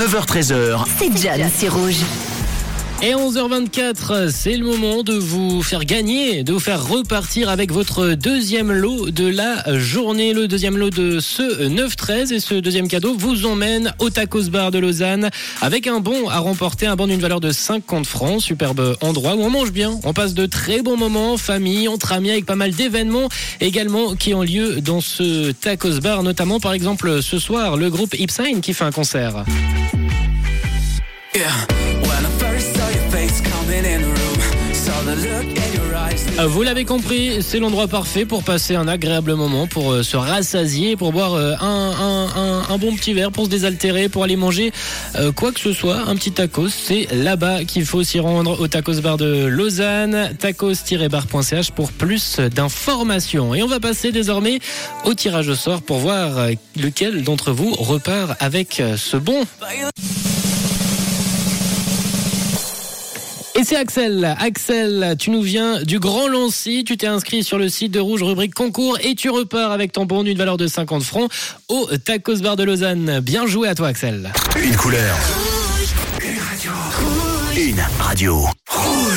9h13h. C'est John, c'est rouge. Et 11h24, c'est le moment de vous faire gagner, de vous faire repartir avec votre deuxième lot de la journée. Le deuxième lot de ce 9-13 et ce deuxième cadeau vous emmène au Tacos Bar de Lausanne avec un bon à remporter, un bon d'une valeur de 50 francs. Superbe endroit où on mange bien. On passe de très bons moments en famille, entre amis, avec pas mal d'événements également qui ont lieu dans ce Tacos Bar, notamment par exemple ce soir le groupe Ipsine qui fait un concert. Vous l'avez compris, c'est l'endroit parfait pour passer un agréable moment, pour euh, se rassasier, pour boire euh, un, bon petit verre, pour se désaltérer, pour aller manger euh, quoi que ce soit, un petit tacos. C'est là-bas qu'il faut s'y rendre au tacos bar de Lausanne, tacos-bar.ch pour plus d'informations. Et on va passer désormais au tirage au sort pour voir lequel d'entre vous repart avec ce bon. Et c'est Axel. Axel, tu nous viens du Grand Lancy. Tu t'es inscrit sur le site de Rouge, rubrique concours, et tu repars avec ton bon d'une valeur de 50 francs au Tacos Bar de Lausanne. Bien joué à toi, Axel. Une couleur. Une radio. Une radio. Rouge.